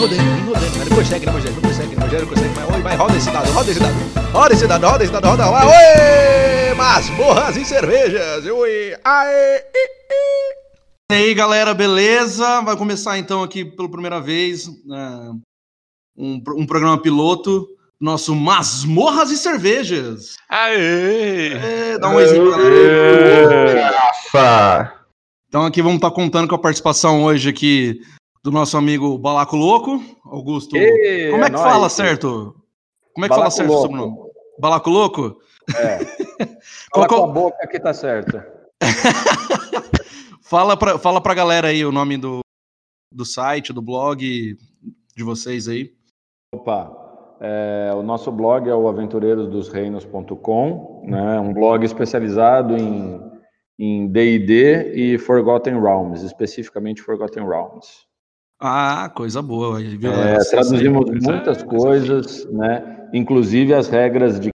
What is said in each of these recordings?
rodando, vem rodando. Não consegue, não consegue, não consegue. Mas oi, vai, roda esse dado, roda esse dado. Roda esse dado, roda esse dado, roda. Vai, oi! Masmorras e cervejas. Oi, aê, E aí, galera, beleza? Vai começar então aqui pela primeira vez né, um, um programa piloto, nosso Masmorras e Cervejas. Aê! É, dá um oizinho, galera. Rafa! Então aqui vamos estar contando com a participação hoje aqui do nosso amigo Balaco Louco, Augusto. Ê, Como é que fala certo? Como é que fala Balaco certo o sobrenome? Balaco Louco? É. Fala é com a boca que tá certo. Fala pra, fala pra galera aí o nome do, do site, do blog de vocês aí. Opa, é, o nosso blog é o aventureirosdosreinos.com, né? Um blog especializado em em D&D e Forgotten Realms, especificamente Forgotten Realms. Ah, coisa boa. aí, viu? É, traduzimos coisa- muitas coisa coisas, né? Inclusive as regras de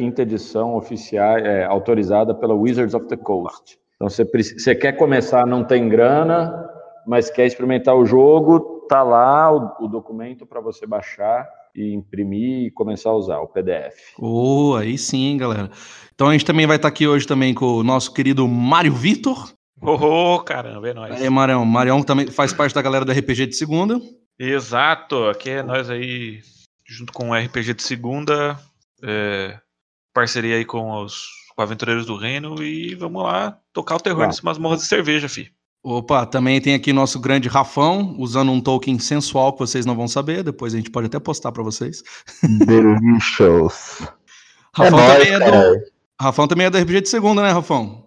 quinta edição oficial, é, autorizada pela Wizards of the Coast. Então, você, você quer começar, não tem grana, mas quer experimentar o jogo, tá lá o, o documento para você baixar e imprimir e começar a usar o PDF. Oh, aí sim, hein, galera. Então a gente também vai estar aqui hoje também com o nosso querido Mário Vitor. Ô, caramba, é nóis. Aí, Marião. Marião também faz parte da galera do RPG de segunda. Exato, aqui é nós aí, junto com o RPG de segunda, é, parceria aí com os com Aventureiros do Reino e vamos lá tocar o terror Vamos. nesse masmorra de cerveja, fi. Opa, também tem aqui nosso grande Rafão, usando um token sensual que vocês não vão saber. Depois a gente pode até postar pra vocês. Delicious. Rafão, nóis, também é do. Rafão também é do RPG de segunda, né, Rafão?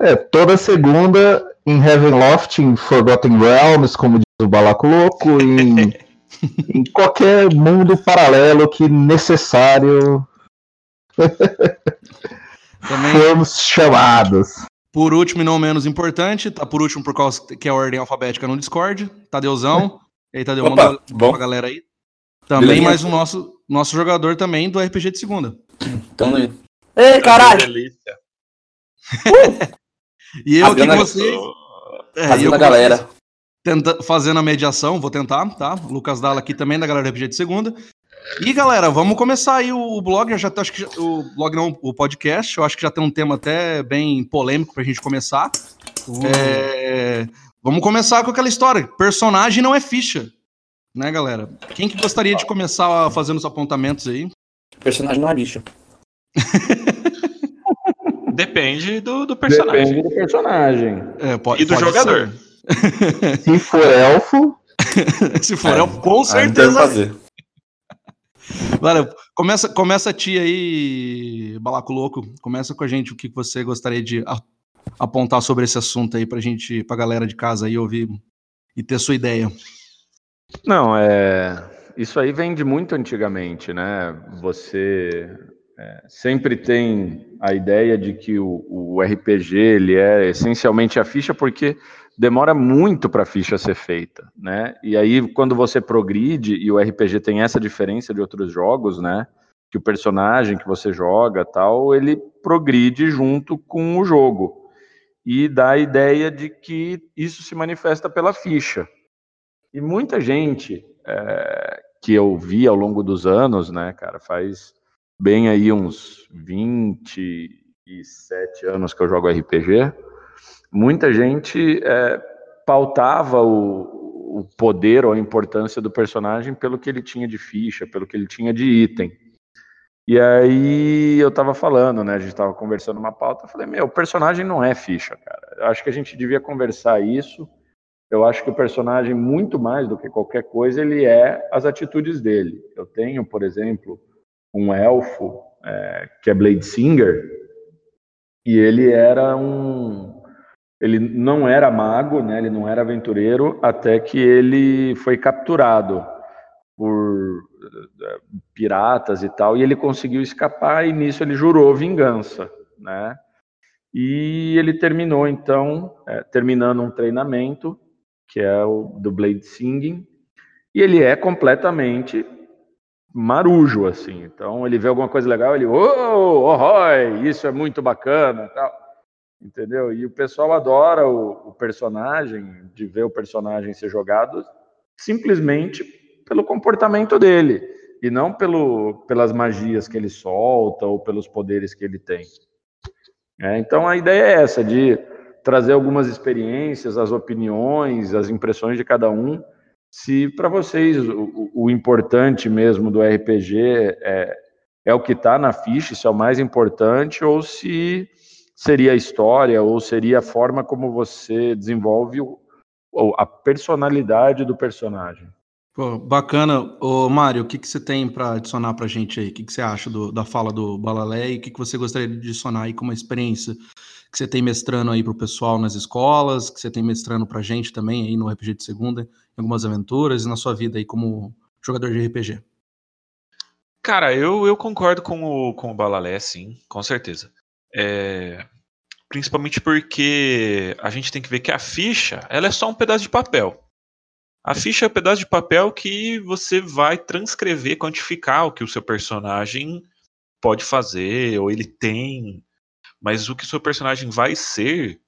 É, toda segunda em Heavenloft, em Forgotten Realms, como diz o Balaco Louco, em, em qualquer mundo paralelo que necessário Também, fomos chamados. por último e não menos importante, tá por último por causa que é a ordem alfabética no Discord, Tadeuzão. E aí, Tadeu, Opa, manda bom. pra galera aí. Também Belezinha. mais o nosso, nosso jogador também do RPG de segunda. Então? Ei, caralho! Delícia. E eu aqui com a- você. É, e eu com galera. vocês, tenta- fazendo a mediação, vou tentar, tá? Lucas Dalla aqui também, da galera do RPG de segunda. E galera, vamos começar aí o, o blog. Eu já acho que já- o blog não, o podcast. Eu acho que já tem um tema até bem polêmico pra gente começar. É, vamos começar com aquela história. Personagem não é ficha, né, galera? Quem que gostaria de começar fazendo os apontamentos aí? Personagem não é bicho. Depende do, do personagem Depende do personagem. É, pode- e do jogador. Se for elfo, ser. Se for, eu, com Aí não tem o que certeza fazer. Começa, começa a ti aí, Balaco Louco. Começa com a gente o que você gostaria de apontar sobre esse assunto aí pra gente, pra galera de casa aí ouvir e ter sua ideia. Não, é. Isso aí vem de muito antigamente, né? Você é, sempre tem a ideia de que o, o RPG ele é essencialmente a ficha porque demora muito para a ficha ser feita, né? E aí quando você progride e o RPG tem essa diferença de outros jogos, né? Que o personagem que você joga tal, ele progride junto com o jogo e dá a ideia de que isso se manifesta pela ficha. E muita gente é, que eu vi ao longo dos anos, né, cara, faz bem aí uns 27 anos que eu jogo RPG, muita gente é, pautava o, o poder ou a importância do personagem pelo que ele tinha de ficha, pelo que ele tinha de item. E aí eu tava falando, né, a gente tava conversando uma pauta, eu falei, meu, o personagem não é ficha, cara. Eu acho que a gente devia conversar isso eu acho que o personagem, muito mais do que qualquer coisa, ele é as atitudes dele. Eu tenho, por exemplo, um elfo é, que é Blade Singer, e ele era um. Ele não era mago, né? ele não era aventureiro, até que ele foi capturado por eh, piratas e tal, e ele conseguiu escapar, e nisso ele jurou vingança. Né? E ele terminou, então, eh, terminando um treinamento, que é o do Blade Singing, e ele é completamente marujo, assim. Então, ele vê alguma coisa legal, ele, oh, oh, isso é muito bacana, tal. Entendeu? E o pessoal adora o, o personagem, de ver o personagem ser jogado simplesmente pelo comportamento dele e não pelo, pelas magias que ele solta ou pelos poderes que ele tem. É, então a ideia é essa, de trazer algumas experiências, as opiniões, as impressões de cada um. Se para vocês o, o, importante mesmo do RPG é, é o que está na ficha, se é o mais importante, ou se seria a história, ou seria a forma como você desenvolve o, a personalidade do personagem. Pô, bacana. Ô, Mário, o que, que você tem para adicionar para a gente aí? O que, que você acha do, da fala do Balalé e o que, que você gostaria de adicionar aí como experiência que você tem mestrando aí para o pessoal nas escolas, que você tem mestrando para a gente também aí no RPG de Segunda, em algumas aventuras e na sua vida aí como jogador de RPG? Cara, eu, eu concordo com o, com o Balalé, sim, com certeza. É, principalmente porque a gente tem que ver que a ficha ela é só um pedaço de papel. A ficha é um pedaço de papel que você vai transcrever, quantificar o que o seu personagem pode fazer, ou ele tem. Mas o que seu personagem vai ser,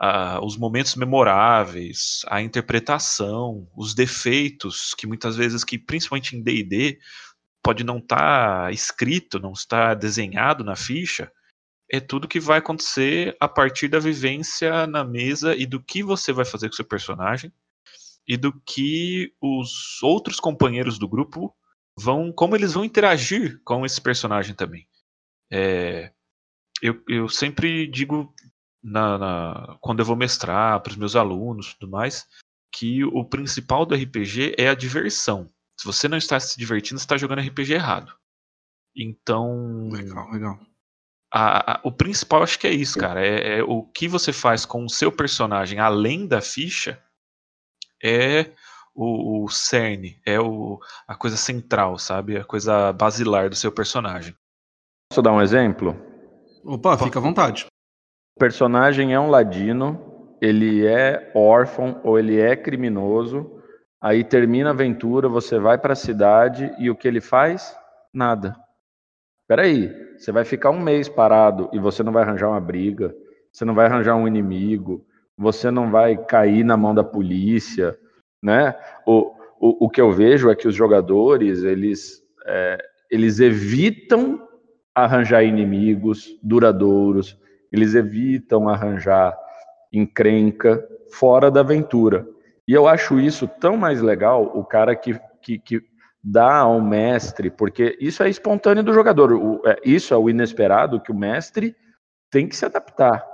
uh, os momentos memoráveis, a interpretação, os defeitos, que muitas vezes, que principalmente em DD, pode não estar tá escrito, não estar desenhado na ficha, é tudo que vai acontecer a partir da vivência na mesa e do que você vai fazer com seu personagem e do que os outros companheiros do grupo vão, como eles vão interagir com esse personagem também. É, eu, eu sempre digo na, na, quando eu vou mestrar para os meus alunos e tudo mais, que o principal do RPG é a diversão. Se você não está se divertindo, você está jogando RPG errado. Então. Legal, legal. A, a, o principal acho que é isso, cara. É, é, o que você faz com o seu personagem além da ficha é o, o cerne, é o, a coisa central, sabe? A coisa basilar do seu personagem. Posso dar um exemplo? Opa, fica à vontade. O personagem é um ladino, ele é órfão ou ele é criminoso. Aí termina a aventura, você vai para a cidade e o que ele faz? Nada. Peraí, você vai ficar um mês parado e você não vai arranjar uma briga, você não vai arranjar um inimigo, você não vai cair na mão da polícia, né? O, o, o que eu vejo é que os jogadores, eles, é, eles evitam arranjar inimigos duradouros, eles evitam arranjar encrenca fora da aventura. E eu acho isso tão mais legal, o cara que, que, que dá ao mestre, porque isso é espontâneo do jogador, o, é, isso é o inesperado que o mestre tem que se adaptar.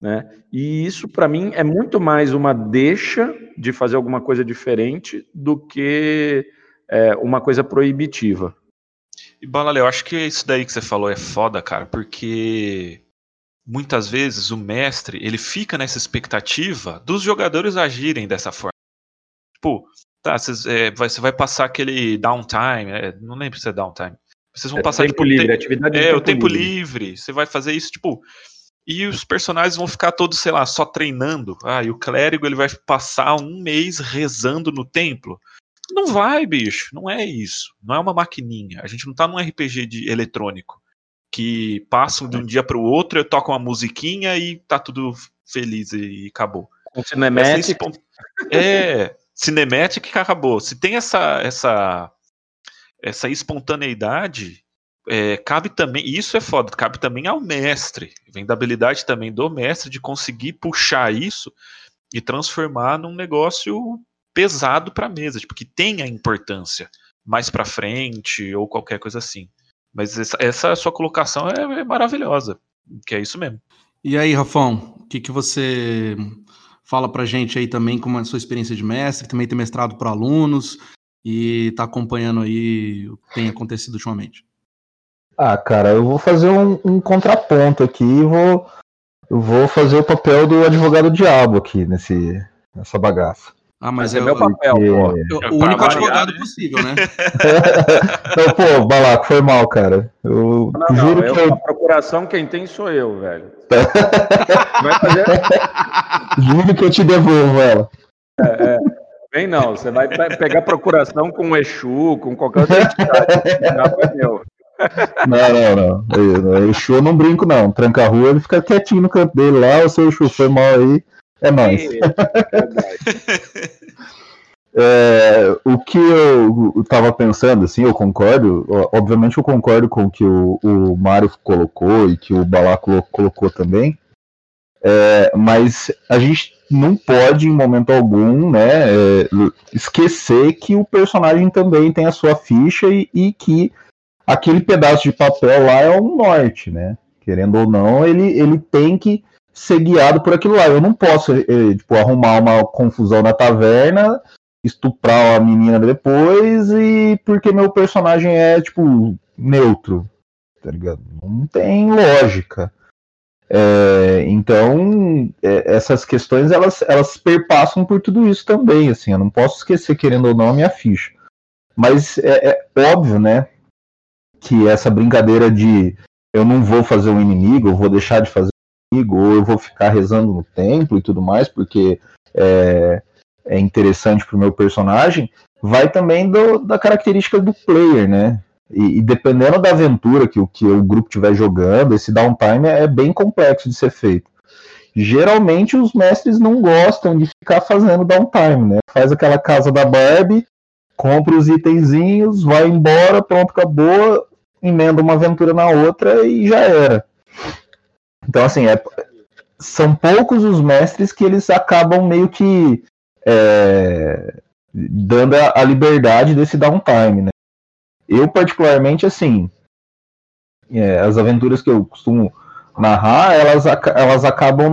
Né? E isso, para mim, é muito mais uma deixa de fazer alguma coisa diferente do que é, uma coisa proibitiva. E, Balale, eu acho que isso daí que você falou é foda, cara, porque muitas vezes o mestre ele fica nessa expectativa dos jogadores agirem dessa forma. Tipo, tá, cês, é, vai, você vai passar aquele downtime, é, não lembro se é downtime. Vocês vão é passar tempo tipo, livre, te... atividade é, tempo o tempo livre. livre. Você vai fazer isso, tipo, e os personagens vão ficar todos, sei lá, só treinando. Ah, e o clérigo ele vai passar um mês rezando no templo. Não vai, bicho. Não é isso. Não é uma maquininha. A gente não tá num RPG de eletrônico que passa de um dia para o outro, eu toco uma musiquinha e tá tudo feliz e acabou. Um cinematic. É, cinematic que acabou. Se tem essa essa essa espontaneidade, é, cabe também, isso é foda, cabe também ao mestre, vem da habilidade também do mestre de conseguir puxar isso e transformar num negócio pesado para a mesa, tipo, que tenha importância mais para frente ou qualquer coisa assim. Mas essa, essa sua colocação é, é, maravilhosa, que é isso mesmo. E aí, Rafão, o que, que você fala pra gente aí também com a sua experiência de mestre, também tem mestrado para alunos e está acompanhando aí o que tem acontecido ultimamente? Ah, cara, eu vou fazer um, um contraponto aqui e vou, vou fazer o papel do advogado diabo aqui nesse, nessa bagaça. Ah, mas, mas é, é, meu papel, pô. O único advogado né? possível, né? não, pô, Balaco, foi mal, cara. Eu não, juro não, que eu... A procuração quem tem sou eu, velho. Vai fazer... Juro que eu te devolvo ela. É, é. Vem não, você vai pegar procuração com o Exu, com qualquer outra entidade. Não é meu. Não, não, não. O show não brinco, não. Tranca a rua, ele fica quietinho no canto dele lá. O seu show foi mal aí. É nóis. É, o que eu, eu tava pensando, assim, eu concordo, obviamente eu concordo com o que o, o Mário colocou e que o Balaco colocou também, é, mas a gente não pode, em momento algum, né, é, esquecer que o personagem também tem a sua ficha e, e que aquele pedaço de papel lá é o norte, né? Querendo ou não, ele, ele tem que ser guiado por aquilo lá. Eu não posso, eh, tipo, arrumar uma confusão na taverna, estuprar a menina depois e porque meu personagem é, tipo, neutro, tá ligado? Não tem lógica. É, então, é, essas questões, elas, elas perpassam por tudo isso também, assim, eu não posso esquecer, querendo ou não, a minha ficha. Mas é, é óbvio, né, que essa brincadeira de eu não vou fazer um inimigo, eu vou deixar de fazer inimigo, ou eu vou ficar rezando no templo e tudo mais, porque é, é interessante para o meu personagem, vai também do, da característica do player, né? E, e, dependendo da aventura que, que o grupo estiver jogando, esse downtime é bem complexo de ser feito. Geralmente os mestres não gostam de ficar fazendo downtime, né? Faz aquela casa da Barbie, compra os itenzinhos, vai embora, pronto, acabou, emenda uma aventura na outra e já era. Então, assim, é, são poucos os mestres que eles acabam meio que é, dando a, a, liberdade desse downtime, né? Eu, particularmente, assim, é, as aventuras que eu costumo narrar, elas, elas acabam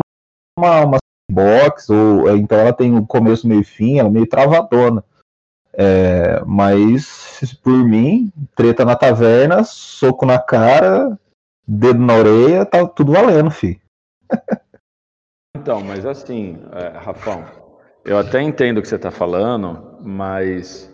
numa uma box, ou é, então ela tem um começo, meio fim, ela é meio travadona. É, mas, por mim, treta na taverna, soco na cara, dedo na orelha, tá tudo valendo, fi. então, mas assim, é, Rafão, eu até entendo o que você está falando, mas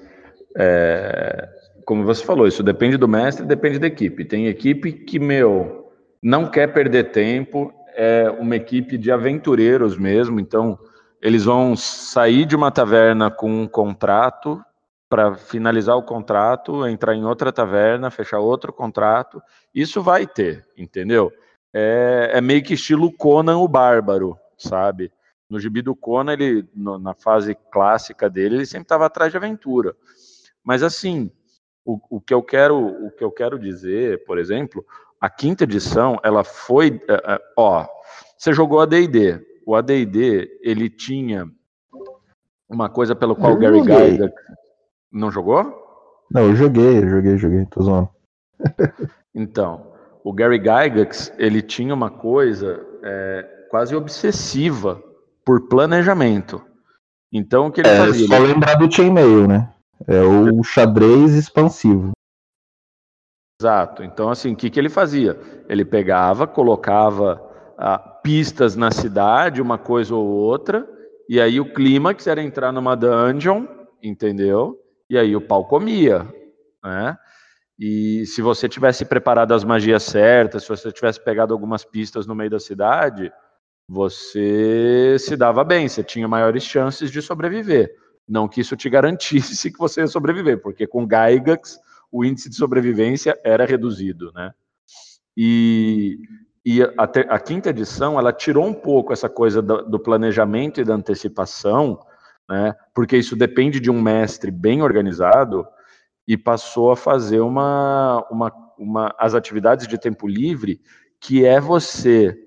é, como você falou, isso depende do mestre, depende da equipe. Tem equipe que, meu, não quer perder tempo, é uma equipe de aventureiros mesmo, então eles vão sair de uma taverna com um contrato para finalizar o contrato, entrar em outra taverna, fechar outro contrato. Isso vai ter, entendeu? É, é meio que estilo Conan o Bárbaro, sabe? No gibi do Conan, ele, no, na fase clássica dele, ele sempre estava atrás de aventura. Mas assim, o, o, que eu quero, o que eu quero dizer, por exemplo, a quinta edição, ela foi, é, é, ó, você jogou AD&D. O AD&D, ele tinha uma coisa pelo qual o Gary Gygax não jogou? Não, eu joguei, eu joguei, joguei, tô zoando. então, o Gary Gygax, ele tinha uma coisa é, quase obsessiva por planejamento. Então, o que ele é, fazia? Só lembrar do chainmail, né? É o xadrez expansivo. Exato. Então, assim, o que, que ele fazia? Ele pegava, colocava ah, pistas na cidade, uma coisa ou outra, e aí o clímax era entrar numa dungeon, entendeu? E aí o pau comia, né? E se você tivesse preparado as magias certas, se você tivesse pegado algumas pistas no meio da cidade, você se dava bem, você tinha maiores chances de sobreviver. Não que isso te garantisse que você ia sobreviver, porque com Gygax o índice de sobrevivência era reduzido, né? E, e a, a, quinta edição ela tirou um pouco essa coisa do, do planejamento e da antecipação né? Porque isso depende de um mestre bem organizado e passou a fazer uma, uma, uma as atividades de tempo livre, que é você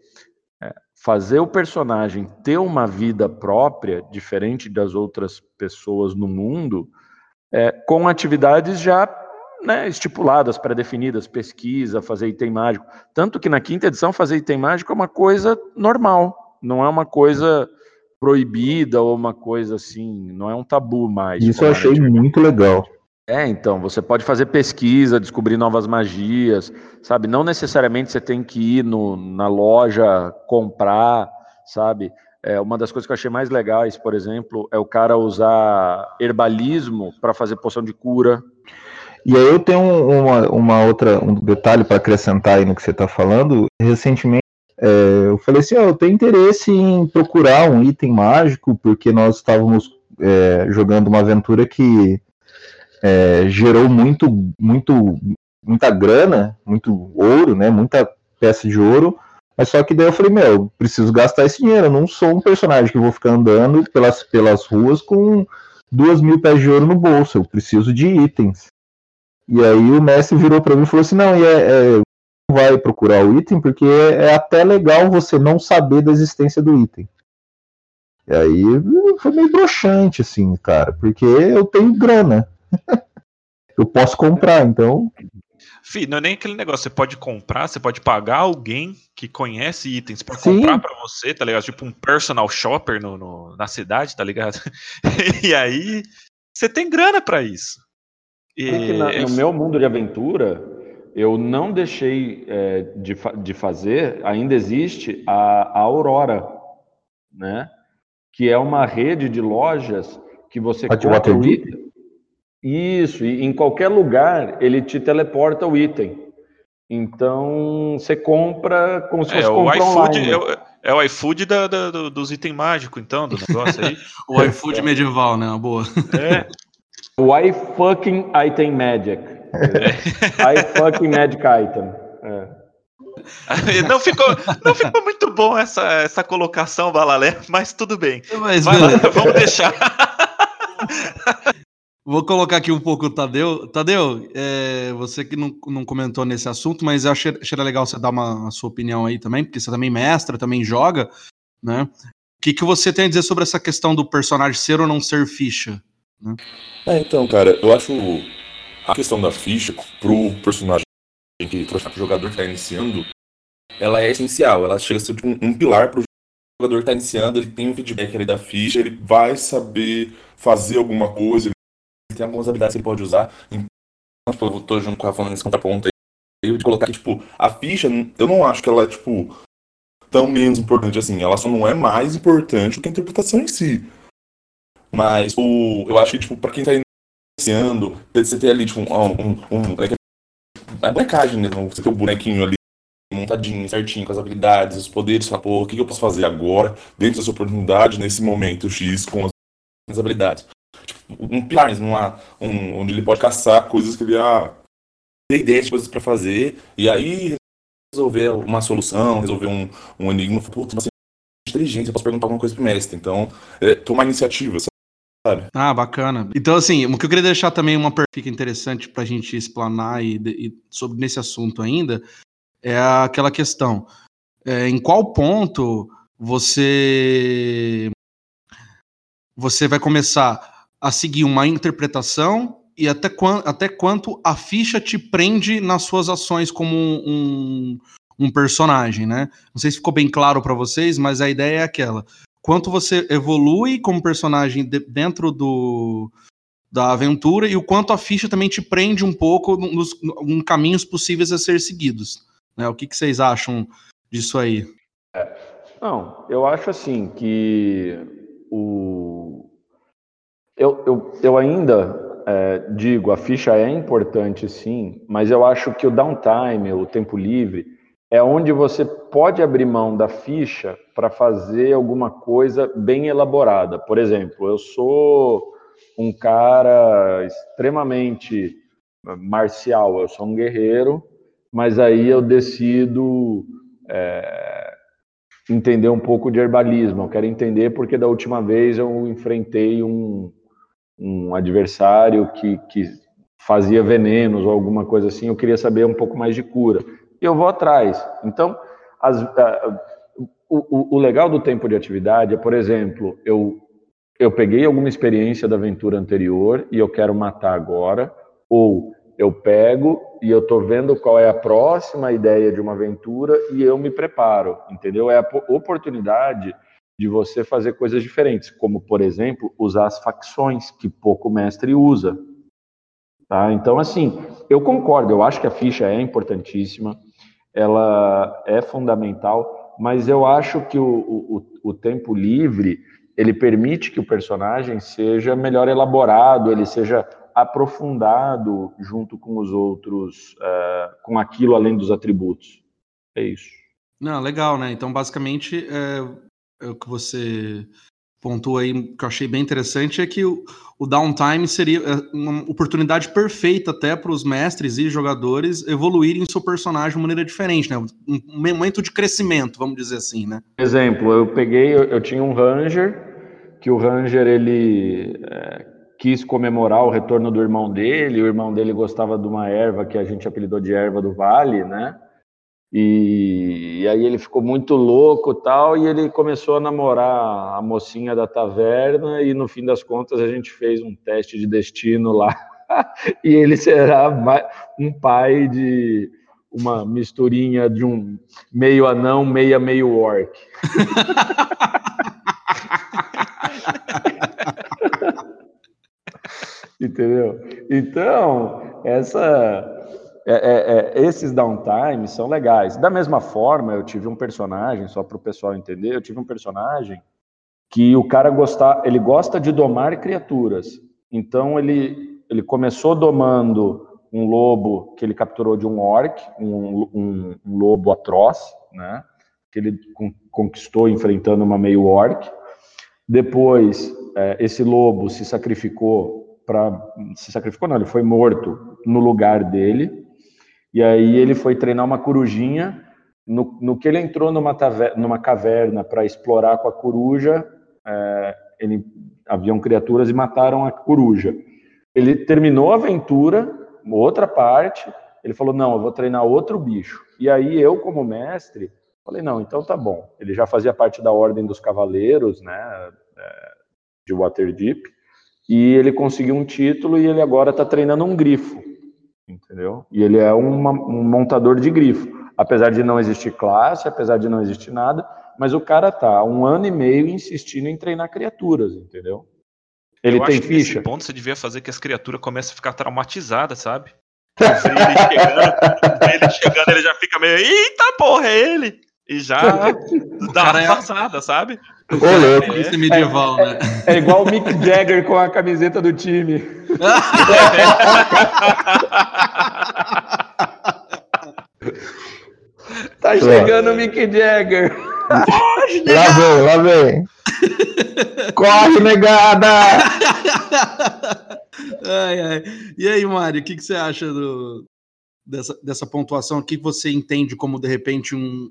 é, fazer o personagem ter uma vida própria, diferente das outras pessoas no mundo, é, com atividades já né, estipuladas, pré-definidas, pesquisa, fazer item mágico. Tanto que na quinta edição fazer item mágico é uma coisa normal, não é uma coisa proibida ou uma coisa assim, não é um tabu mais. Isso eu achei muito legal. É, então, você pode fazer pesquisa, descobrir novas magias, sabe? Não necessariamente você tem que ir no, na loja comprar, sabe? É, uma das coisas que eu achei mais legais, por exemplo, é o cara usar herbalismo para fazer poção de cura. E aí eu tenho uma, uma outra um detalhe para acrescentar aí no que você está falando. Recentemente é, eu falei assim, oh, eu tenho interesse em procurar um item mágico, porque nós estávamos é, jogando uma aventura que é, gerou muito, muito, muita grana, muito ouro, né, muita peça de ouro, mas só que daí eu falei, meu, eu preciso gastar esse dinheiro, eu não sou um personagem que vou ficar andando pelas, pelas ruas com duas mil pés de ouro no bolso, eu preciso de itens. E aí o mestre virou para mim e falou assim, não, e é, é, vai procurar o item porque é até legal você não saber da existência do item. E aí foi meio broxante, assim, cara, porque eu tenho grana. eu posso comprar, então. Fih, não é nem aquele negócio, você pode comprar, você pode pagar alguém que conhece itens pra comprar pra você, tá ligado? Tipo um personal shopper no, no na cidade, tá ligado? e aí você tem grana pra isso. E, é na, no meu mundo de aventura, eu não deixei é, de, de fazer, ainda existe a, a Aurora, né? Que é uma rede de lojas que você a compra o item. Isso, e em qualquer lugar ele te teleporta o item. Então você compra como se é, fosse é, comprar o iFood, é, o, é o iFood da, da, dos itens mágicos, então, do negócio aí. o iFood medieval, né? Uma boa. É. O iFucking Item Magic. É. I fucking Magic Item. É. Não ficou, não ficou muito bom essa, essa colocação, Balalé, mas tudo bem. Mas, Vai lá, vamos deixar. Vou colocar aqui um pouco o Tadeu. Tadeu, é, você que não, não comentou nesse assunto, mas eu achei, achei legal você dar uma, a sua opinião aí também, porque você também mestra, também joga, né? O que, que você tem a dizer sobre essa questão do personagem ser ou não ser ficha? Né? É, então, cara, eu acho a questão da ficha pro personagem que o jogador está iniciando, ela é essencial, ela chega a ser um, um pilar pro jogador que está iniciando, ele tem um feedback ali da ficha, ele vai saber fazer alguma coisa, ele tem algumas habilidades que ele pode usar. Então, tipo, eu tô junto com a falando nesse contraponto aí, de colocar que, tipo, a ficha, eu não acho que ela é, tipo, tão menos importante assim. Ela só não é mais importante do que a interpretação em si. Mas o, eu acho que, tipo, pra quem tá iniciando, você ter ali, tipo, um. um, um é, é bonecagem, né? Você ter o um bonequinho ali montadinho, certinho, com as habilidades, os poderes, falar, pô, o que eu posso fazer agora, dentro dessa oportunidade, nesse momento X, com as habilidades. Tipo, um pilar, um, onde ele pode caçar coisas que ele ah, tem ideias de coisas para fazer, e aí resolver uma solução, resolver um, um enigma, putz, mas inteligência, eu posso perguntar alguma coisa pro mestre. Então, é, tomar iniciativa, sabe? Ah, bacana. Então, assim, o que eu queria deixar também uma perfica interessante para a gente explanar e, e, sobre nesse assunto ainda é aquela questão: é, em qual ponto você você vai começar a seguir uma interpretação e até, até quanto a ficha te prende nas suas ações como um, um personagem, né? Não sei se ficou bem claro para vocês, mas a ideia é aquela quanto você evolui como personagem de, dentro do, da aventura e o quanto a ficha também te prende um pouco nos, em caminhos possíveis a ser seguidos. Né? O que, que vocês acham disso aí? É, não, eu acho assim que o eu, eu, eu ainda é, digo, a ficha é importante sim, mas eu acho que o downtime, o tempo livre, é onde você pode abrir mão da ficha para fazer alguma coisa bem elaborada. Por exemplo, eu sou um cara extremamente marcial, eu sou um guerreiro, mas aí eu decido é, entender um pouco de herbalismo. Eu quero entender porque da última vez eu enfrentei um, um adversário que, que fazia venenos ou alguma coisa assim. Eu queria saber um pouco mais de cura eu vou atrás. Então, as, o, o, legal do tempo de atividade é, por exemplo, eu, eu peguei alguma experiência da aventura anterior e eu quero matar agora, ou eu pego e eu estou vendo qual é a próxima ideia de uma aventura e eu me preparo, entendeu? É a oportunidade de você fazer coisas diferentes, como, por exemplo, usar as facções, que pouco mestre usa. Tá? Então, assim, eu concordo, eu acho que a ficha é importantíssima, ela é fundamental, mas eu acho que o, o, o tempo livre ele permite que o personagem seja melhor elaborado, ele seja aprofundado junto com os outros, uh, com aquilo além dos atributos. É isso. Não, legal, né? Então, basicamente, é, é o que você pontua aí, que eu achei bem interessante, é que o, o downtime seria é, uma oportunidade perfeita até para os mestres e jogadores evoluírem seu personagem de maneira diferente, né? Um, momento de crescimento, vamos dizer assim, né? Exemplo, eu peguei, eu, eu tinha um Ranger, que o Ranger, ele... É, quis comemorar o retorno do irmão dele. O irmão dele gostava de uma erva que a gente apelidou de erva do vale, né? E, e, aí ele ficou muito louco tal, e ele começou a namorar a mocinha da taverna, e no fim das contas a gente fez um teste de destino lá, e ele será um pai de uma misturinha de um meio anão, meia meio orc. Entendeu? Então, essa é, é, é, esses downtime são legais. Da mesma forma, eu tive um personagem, só para o pessoal entender, eu tive um personagem que o cara gosta, ele gosta de domar criaturas. Então ele, ele começou domando um lobo que ele capturou de um orc, um, um, um lobo atroz, né? Que ele conquistou enfrentando uma meio orc. Depois, é, esse lobo se sacrificou para se sacrificou não, ele foi morto no lugar dele e aí ele foi treinar uma corujinha. No, no que ele entrou numa, taverna, numa caverna para explorar com a coruja, é, ele, haviam criaturas e mataram a coruja. Ele terminou a aventura, outra parte, ele falou, não, eu vou treinar outro bicho. E aí eu, como mestre, falei, não, então tá bom. Ele já fazia parte da Ordem dos Cavaleiros, né, é, de Waterdeep, e ele conseguiu um título e ele agora está treinando um grifo entendeu? E ele é uma, um montador de grifo, apesar de não existir classe, apesar de não existir nada, mas o cara tá um ano e meio insistindo em treinar criaturas, entendeu? Ele Eu tem acho que ficha. nesse ponto você devia fazer que as criaturas comecem a ficar traumatizadas, sabe? Vê ele chegando, ele chegando, ele já fica meio, eita porra, é ele! E já dá cara é- uma passada, sabe? Ô, louco. Polícia medieval, né? É igual o Mick Jagger com a camiseta do time. Tá chegando o Mick Jagger. Lá vem, lá vem. Corre, negada! Ai, ai. E aí, Mário, o que, que você acha do, dessa, dessa pontuação? O que você entende como, de repente, um.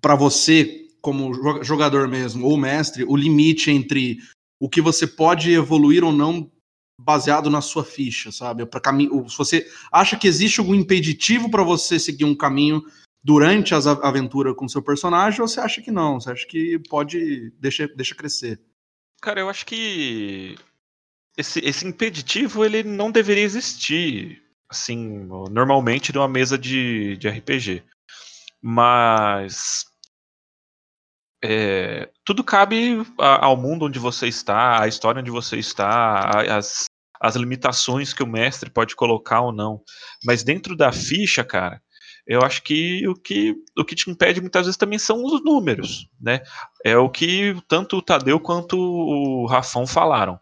Para você, como jo- jogador mesmo, ou mestre, o limite entre o que você pode evoluir ou não baseado na sua ficha, sabe? Para caminho, se você acha que existe algum impeditivo para você seguir um caminho durante a- aventura com seu personagem, ou você acha que não? Você acha que pode deixa, deixa crescer? Cara, eu acho que esse, esse impeditivo ele não deveria existir, assim, normalmente numa mesa de, de RPG. Mas é, tudo cabe ao mundo onde você está, à história onde você está, as limitações que o mestre pode colocar ou não. Mas dentro da ficha, cara, eu acho que o que, o que te impede muitas vezes também são os números, né? É o que tanto o Tadeu quanto o Rafão falaram.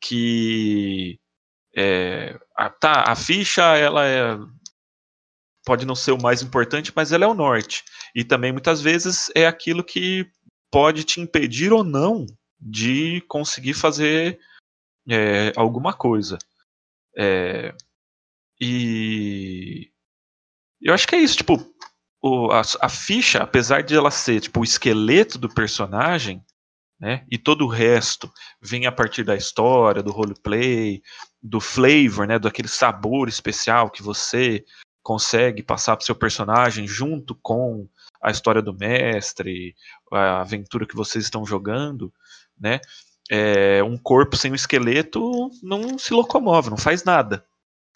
Que é, a, tá, a ficha ela é, pode não ser o mais importante, mas ela é o norte. E também muitas vezes é aquilo que pode te impedir ou não de conseguir fazer é, alguma coisa. É, e eu acho que é isso, tipo, o- a, a ficha, apesar de ela ser tipo o esqueleto do personagem, né, e todo o resto vem a partir da história, do roleplay, do flavor, né, daquele sabor especial que você consegue passar para seu personagem junto com a história do mestre, a aventura que vocês estão jogando, né? É, um corpo sem um esqueleto não se locomove, não faz nada.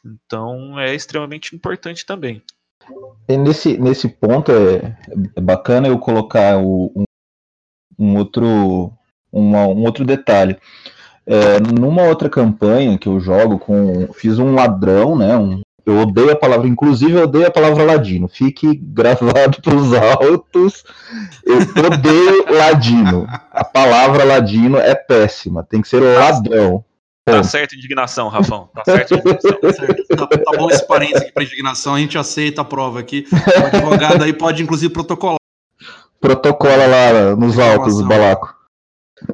Então é extremamente importante também. E nesse, nesse ponto é, é bacana eu colocar o- um, um outro, uma- um outro detalhe. É, numa outra campanha que eu jogo com. Fiz um ladrão, né? um- eu odeio a palavra, inclusive eu odeio a palavra ladino. Fique gravado para os altos. Eu odeio ladino. A palavra ladino é péssima. Tem que ser ladrão. Tá certo a indignação, Rafão. Tá certo a indignação. Certo. Tá, tá bom esse parênteses aqui para indignação, a gente aceita a prova aqui. O advogado aí pode, inclusive, protocolar. Protocola lá nos altos. Balaco.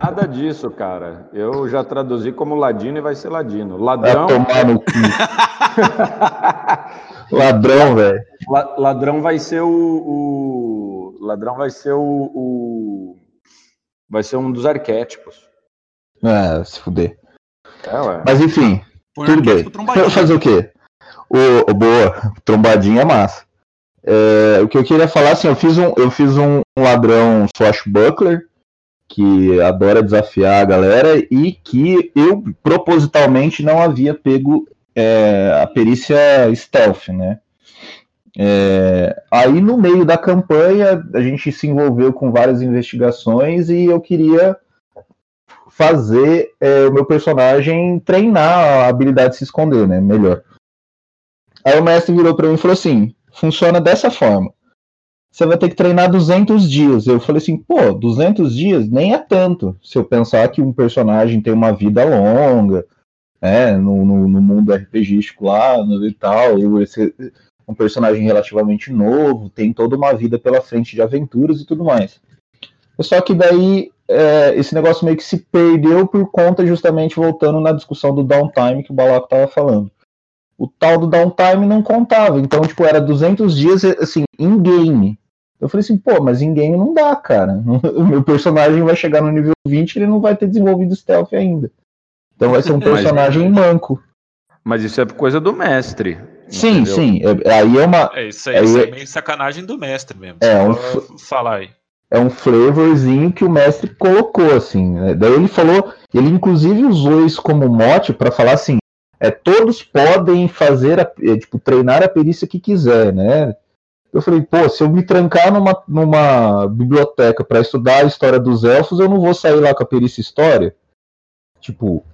Nada disso, cara. Eu já traduzi como ladino e vai ser ladino. Vai Ladrão, tomar no cu. Ladrão, velho. la- ladrão vai ser o, o- ladrão vai ser o, o- vai ser um dos arquétipos. Ah, se fuder. É, ué. Mas enfim, Põe tudo bem. Fazer o quê? O, o boa, trombadinha é massa. É, o que eu queria falar, assim, eu fiz um, eu fiz um ladrão swashbuckler que adora desafiar a galera e que eu propositalmente não havia pego é, a perícia stealth, né? É, aí no meio da campanha a gente se envolveu com várias investigações e eu queria fazer é, o meu personagem treinar a habilidade de se esconder, né? Melhor. Aí o mestre virou para mim e falou assim: funciona dessa forma. Você vai ter que treinar 200 dias. Eu falei assim, pô, 200 dias nem é tanto. Se eu pensar que um personagem tem uma vida longa, né, no, no, no mundo RPGístico lá e tal, eu, esse, um personagem relativamente novo, tem toda uma vida pela frente de aventuras e tudo mais. Só que daí é, esse negócio meio que se perdeu por conta justamente voltando na discussão do downtime que o Balaco estava falando. O tal do downtime não contava, então tipo era 200 dias assim em game. Eu falei assim, pô, mas em game não dá, cara. O meu personagem vai chegar no nível 20 e ele não vai ter desenvolvido stealth ainda. Então vai ser um personagem manco. Mas isso é coisa do mestre. Sim, entendeu? sim. É, aí é uma. É isso aí, Aí isso é- é meio sacanagem do mestre mesmo. É, um falar aí. é um flavorzinho que o mestre colocou, assim. né? Daí ele falou, ele inclusive usou isso como mote para falar assim, é, todos podem fazer, a, é, tipo, treinar a perícia que quiser, né? Eu falei, pô, se eu me trancar numa, numa biblioteca para estudar a história dos elfos, eu não vou sair lá com a perícia história? Tipo,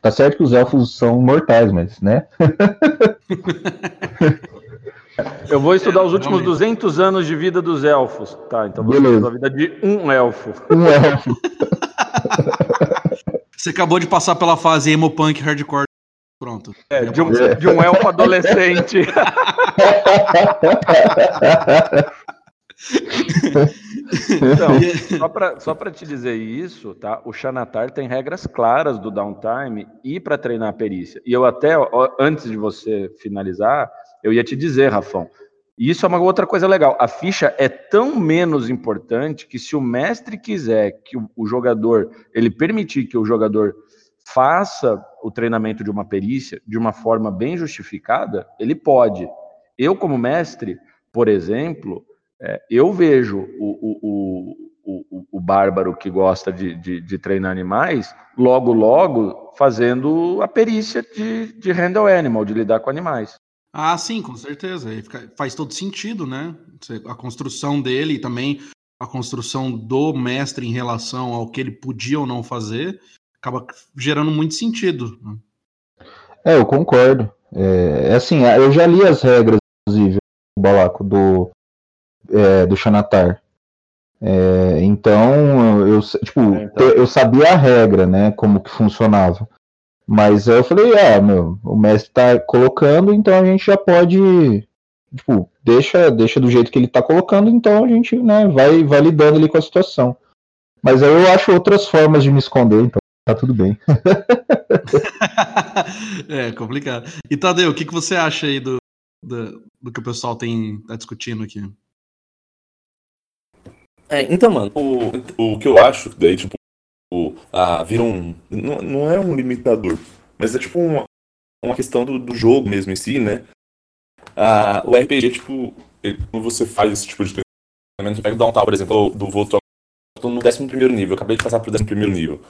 tá certo que os elfos são mortais, mas, né? Eu vou estudar os últimos realmente. 200 anos de vida dos elfos. Tá, então você Beleza. estuda a vida de um elfo. Um elfo. Você acabou de passar pela fase emo punk hardcore. Pronto. É, de, um, de um elfo adolescente. Então, só pra te dizer isso, tá? O Xanatar tem regras claras do downtime e para treinar a perícia. E eu até, antes de você finalizar, eu ia te dizer, Rafão, e isso é uma outra coisa legal. A ficha é tão menos importante que se o mestre quiser que o, o jogador, ele permitir que o jogador faça o treinamento de uma perícia de uma forma bem justificada, ele pode. Eu, como mestre, por exemplo, é, eu vejo o, o, o, o, bárbaro que gosta de, de, de treinar animais, logo, logo, fazendo a perícia de, de handle animal, de lidar com animais. Ah, sim, com certeza. Fica- faz todo sentido, né? A construção dele e também a construção do mestre em relação ao que ele podia ou não fazer acaba gerando muito sentido. né? É, eu concordo. É, é assim, eu já li as regras, inclusive, do Balaco, do, é, do Xanatar. É, então, eu, tipo, É, então. eu sabia a regra, né, como que funcionava. Mas aí eu falei, ah, meu, o mestre tá colocando, então a gente já pode, tipo, deixa, deixa do jeito que ele tá colocando, então a gente, né, vai, vai lidando ali com a situação. Mas aí eu acho outras formas de me esconder, então tá tudo bem. é complicado. E Tadeu, o que, que você acha aí do, do, do que o pessoal tem tá discutindo aqui? É, então, mano, O, o que eu acho, daí, tipo, o- ah, vira um. Não, não é um limitador, mas é tipo uma, uma questão do, do jogo mesmo em si, né? Ah, o RPG, tipo, ele- quando você faz esse tipo de treinamento, você pega o downtown, por exemplo, do Voltron, eu tô no 11 nível, eu acabei de passar pro 11 nível.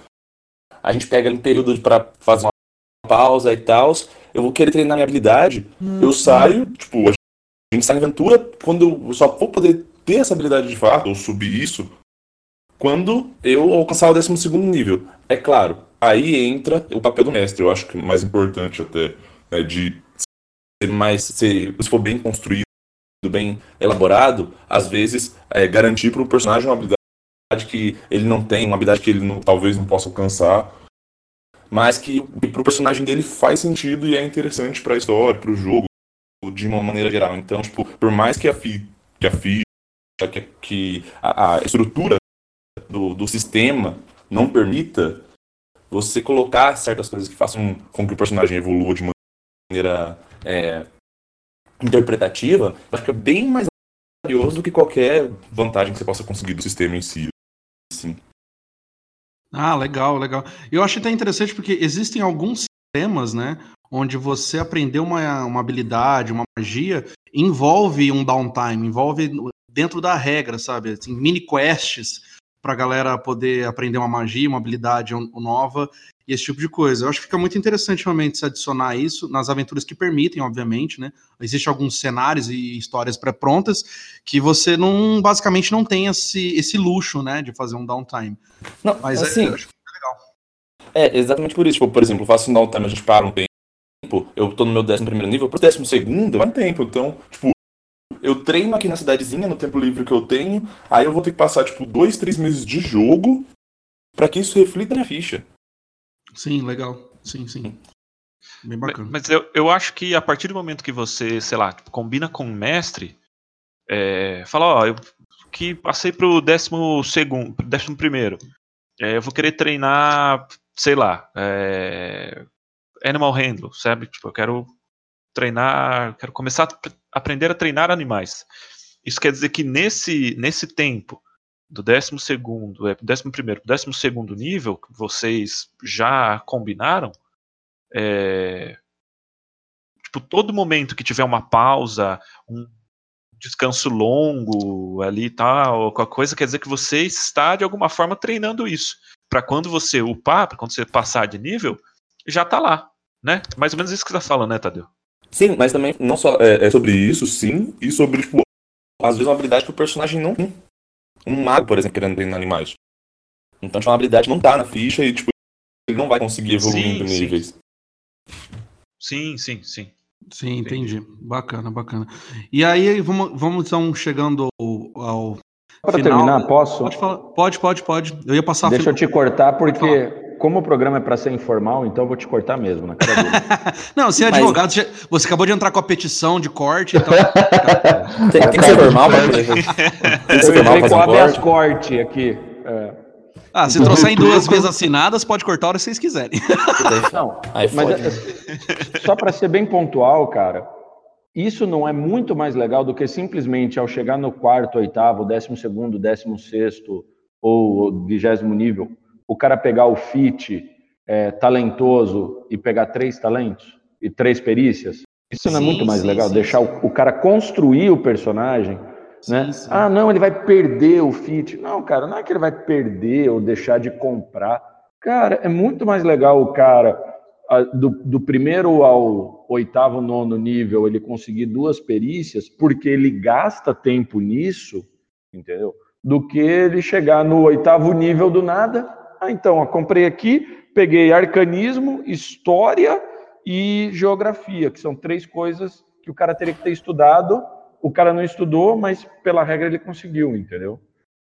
A gente pega um período pra fazer uma pausa e tal, eu vou querer treinar minha habilidade, eu saio, tipo, a gente sai em aventura quando eu só vou poder ter essa habilidade de fato, ou subir isso, quando eu alcançar o 12 nível. É claro, aí entra o papel do mestre, eu acho que o mais importante até, né, de ser mais, ser, se for bem construído, bem elaborado, às vezes é, garantir para o personagem uma habilidade que ele não tem, uma habilidade que ele não- talvez não possa alcançar, mas que, para o personagem dele faz sentido e é interessante para a história, para o jogo, de uma maneira geral. Então, tipo, por mais que a, fi, que a ficha, que, que a, a estrutura do, do sistema não permita você colocar certas coisas que façam com que o personagem evolua de maneira é, interpretativa, acho que é bem mais valioso do que qualquer vantagem que você possa conseguir do sistema em si. Ah, legal, legal. Eu acho até interessante porque existem alguns sistemas, né, onde você aprender uma, uma habilidade, uma magia, envolve um downtime, envolve dentro da regra, sabe? Assim, mini quests para a galera poder aprender uma magia, uma habilidade nova e esse tipo de coisa. Eu acho que fica muito interessante realmente se adicionar isso nas aventuras que permitem, obviamente, né? Existem alguns cenários e histórias pré-prontas que você não, basicamente, não tem esse, esse luxo, né, de fazer um downtime. Não, Mas assim, é, eu acho que é legal. É, exatamente por isso. Tipo, por exemplo, eu faço um downtime, a gente para um tempo, eu tô no meu 11 primeiro nível, pro 12 segundo, vai um tempo. Então, tipo, eu treino aqui na cidadezinha, no tempo livre que eu tenho, aí eu vou ter que passar, tipo, dois, três meses de jogo para que isso reflita na ficha. Sim, legal. Sim, sim. Bem bacana. Mas eu, eu acho que a partir do momento que você, sei lá, combina com o mestre, é, fala, ó, eu que passei pro décimo segundo, décimo primeiro, é, eu vou querer treinar, sei lá, é, Animal Handle, sabe? Tipo, eu quero treinar, quero começar a aprender a treinar animais. Isso quer dizer que nesse, nesse tempo, do 12 segundo, é, 11 primeiro, 12 segundo nível, que vocês já combinaram, é, tipo, todo momento que tiver uma pausa, um descanso longo ali e tal, qualquer coisa, quer dizer que você está de alguma forma treinando isso. Para quando você upar, para quando você passar de nível, já tá lá, né? Mais ou menos isso que você tá falando, né, Tadeu? Sim, mas também não só é, é sobre isso, sim, e sobre, tipo, às vezes uma habilidade que o personagem não tem. Um mago, por exemplo, querendo treinar animais. Então, tipo, uma habilidade não tá na ficha e, tipo, ele não vai conseguir evoluir Sim, níveis. Sim, sim, sim. Sim, entendi. Bacana, bacana. E aí, vamos, vamos então chegando ao. ao Para terminar, posso? Pode falar. Pode, pode, pode. Eu ia passar a Deixa eu te cortar, porque como o programa é para ser informal, então eu vou te cortar mesmo na cara dele. Não, você é Mas- advogado, você, você acabou de entrar com a petição de corte, então. Tem, tem que ser formal pra poder. Tem que ser eu formal com fazer um corte. aqui. É. Ah, se trouxer em duas vezes assinadas, pode cortar a hora que vocês quiserem. Não, Aí mas é- só para ser bem pontual, cara, isso não é muito mais legal do que simplesmente ao chegar no quarto, oitavo, décimo segundo, décimo sexto ou vigésimo nível, o cara pegar o fit é, talentoso e pegar três talentos e três perícias. Isso não é Sim, muito mais sim, legal? sim, Deixar o, o cara construir o personagem né? Ah, não, ele vai perder o fit. Não, cara, não é que ele vai perder ou deixar de comprar. Cara, é muito mais legal o cara do, do primeiro ao oitavo, nono nível ele conseguir duas perícias, porque ele gasta tempo nisso, entendeu? Do que ele chegar no oitavo nível do nada. Ah, então, ó, comprei aqui, peguei arcanismo, história e geografia, que são três coisas que o cara teria que ter estudado o cara não estudou, mas pela regra ele conseguiu, entendeu?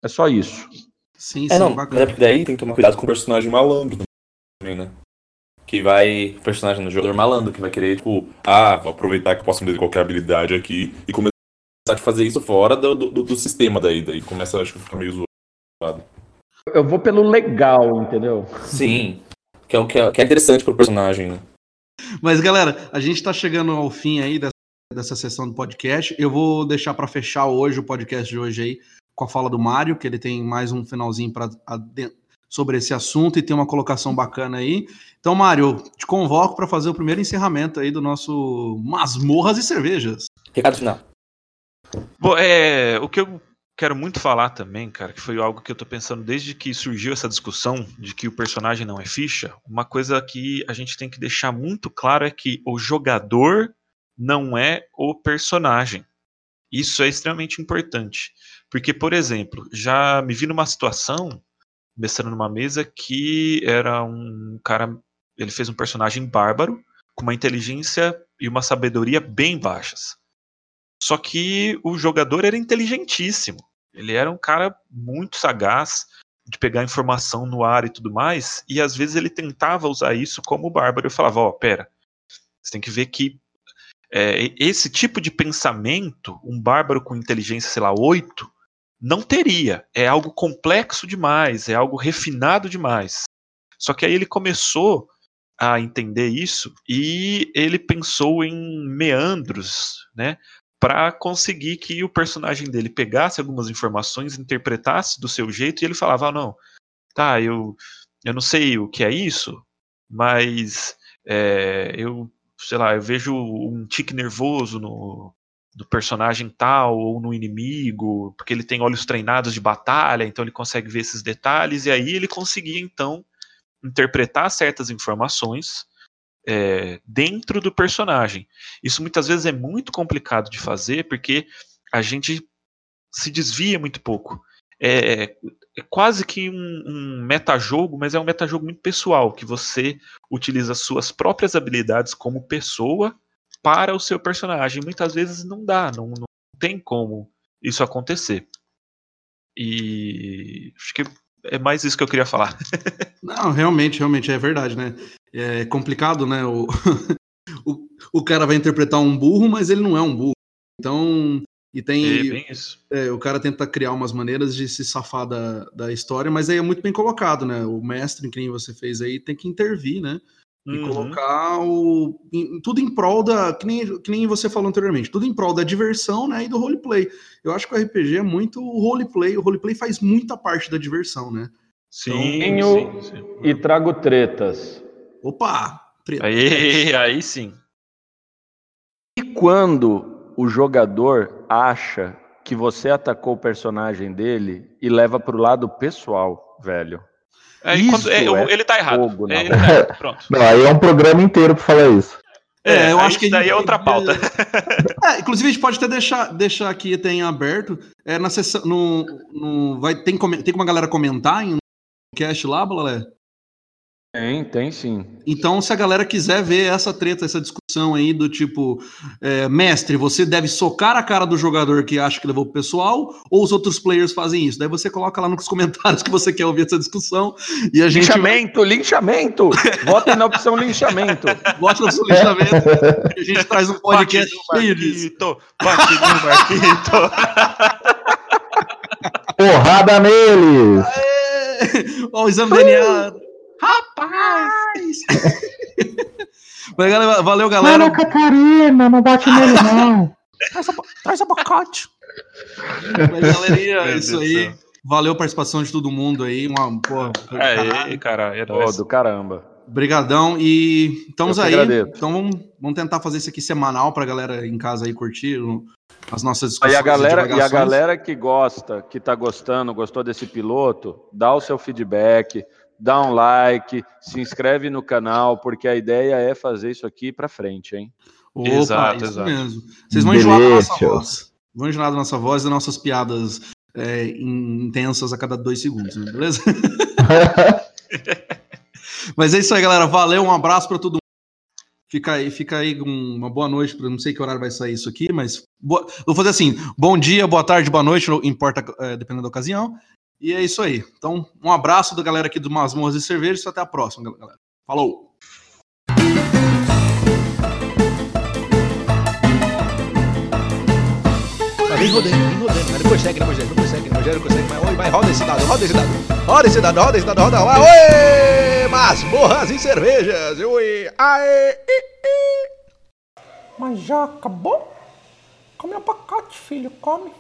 É só isso. Sim, É, sim, não, é bacana. porque daí tem que tomar cuidado com o personagem malandro também, né? Que vai. O personagem no jogador malandro, que vai querer, tipo, ah, vou aproveitar que eu posso me qualquer habilidade aqui e começar a fazer isso fora do, do, do sistema daí. Daí começa, acho que fica meio zoado. Eu vou pelo legal, entendeu? Sim. Que é o que é, que é interessante pro personagem, né? Mas, galera, a gente tá chegando ao fim aí dessa, dessa sessão do podcast. Eu vou deixar para fechar hoje o podcast de hoje aí com a fala do Mário, que ele tem mais um finalzinho para sobre esse assunto e tem uma colocação bacana aí. Então, Mário, te convoco para fazer o primeiro encerramento aí do nosso Masmorras e Cervejas. Recado final. Bom, é, o que eu quero muito falar também, cara, que foi algo que eu tô pensando desde que surgiu essa discussão de que o personagem não é ficha, uma coisa que a gente tem que deixar muito claro é que o jogador não é o personagem. Isso é extremamente importante. Porque, por exemplo, já me vi numa situação, mestrando numa mesa, que era um cara. Ele fez um personagem bárbaro, com uma inteligência e uma sabedoria bem baixas. Só que o jogador era inteligentíssimo. Ele era um cara muito sagaz de pegar informação no ar e tudo mais, e às vezes ele tentava usar isso como bárbaro. Eu falava: Ó, oh, pera, você tem que ver que é, esse tipo de pensamento, um bárbaro com inteligência, sei lá, 8, não teria. É algo complexo demais, é algo refinado demais. Só que aí ele começou a entender isso e ele pensou em meandros, né? Para conseguir que o personagem dele pegasse algumas informações, interpretasse do seu jeito e ele falava: ah, não, tá, eu Eu não sei o que é isso, mas é, eu, sei lá, eu vejo um tique nervoso no, do personagem tal ou no inimigo, porque ele tem olhos treinados de batalha, então ele consegue ver esses detalhes, e aí ele conseguia então interpretar certas informações é, dentro do personagem. Isso muitas vezes é muito complicado de fazer, porque a gente se desvia muito pouco. É, é quase que um, um metajogo, mas é um metajogo muito pessoal, que você utiliza suas próprias habilidades como pessoa para o seu personagem. Muitas vezes não dá, não, não tem como isso acontecer. E acho que é mais isso que eu queria falar. Não, realmente, realmente é verdade, né? É complicado, né? O, o, o cara vai interpretar um burro, mas ele não é um burro. Então, e tem. É bem isso. É, o cara tenta criar umas maneiras de se safar da, da história, mas aí é muito bem colocado, né? O mestre, que nem você fez aí, tem que intervir, né? E Uhum. colocar o, em- tudo em prol da. Que nem, que nem você falou anteriormente, tudo em prol da diversão né, e do roleplay. Eu acho que o RPG é muito o roleplay. O roleplay faz muita parte da diversão, né? Sim, Tenho- sim, sim. E trago tretas. Opa! Aí, aí sim. E quando o jogador acha que você atacou o personagem dele e leva pro lado pessoal, velho? Aí, Isso quando- é, é ele tá errado. fogo É, ele tá errado. Pronto. Não, aí é um programa inteiro pra falar isso. É, eu aí acho que isso daí é outra pauta. É, inclusive, a gente pode até deixar, deixar aqui tem aberto. É, na sessão. No, no, vai, tem, tem como a galera comentar em um cast lá, Balalé? Tem, tem sim. Então, se a galera quiser ver essa treta, essa discussão aí do tipo, é, mestre, você deve socar a cara do jogador que acha que levou pro pessoal, ou os outros players fazem isso? Daí você coloca lá nos comentários que você quer ouvir essa discussão e a gente Linchamento, linchamento! Votem na opção linchamento. bota no seu listamento e a gente traz um podcast cheio disso. Marquito, bate no Marquito. Porrada neles! Ó, o exame DNA. Rapaz! Mas, galera, valeu, galera. Catarina, não bate nele não. Traz abacate. Mas, galerinha, é isso aí. Valeu a participação de todo mundo aí. Uma, Aí, caralho. cara, é nóis. do caramba. Brigadão e estamos aí. agradeço. Então vamos, vamos tentar fazer isso aqui semanal pra galera em casa aí curtir as nossas E discussões. a galera, e a divagações. galera que gosta, que tá gostando, gostou desse piloto, dá o seu feedback, dá um like, se inscreve no canal, porque a ideia é fazer isso aqui pra frente, hein? Opa, Exato, isso exato. mesmo. Vocês vão enjoar da nossa voz. Vão enjoar da nossa voz e das nossas piadas é, intensas a cada dois segundos, né? beleza? Mas é isso aí, galera. Valeu, um abraço pra todo mundo. Fica aí, fica aí um- uma boa noite, pra- não sei que horário vai sair isso aqui, mas boa- vou fazer assim: bom dia, boa tarde, boa noite, não importa, é, dependendo da ocasião. E é isso aí. Então, um abraço da galera aqui do Masmorras e Cervejas e até a próxima, galera. Falou! Mas vem rodando, vem rodando. Não consegue, não consegue, não consegue, não consegue, não consegue. Mas oi, vai, roda esse dado, roda esse dado. Roda esse dado, roda esse dado, roda. Vai, oi! Masmorras e cervejas. Oi! Aê! i, i. Mas já acabou? Come abacate, filho, come.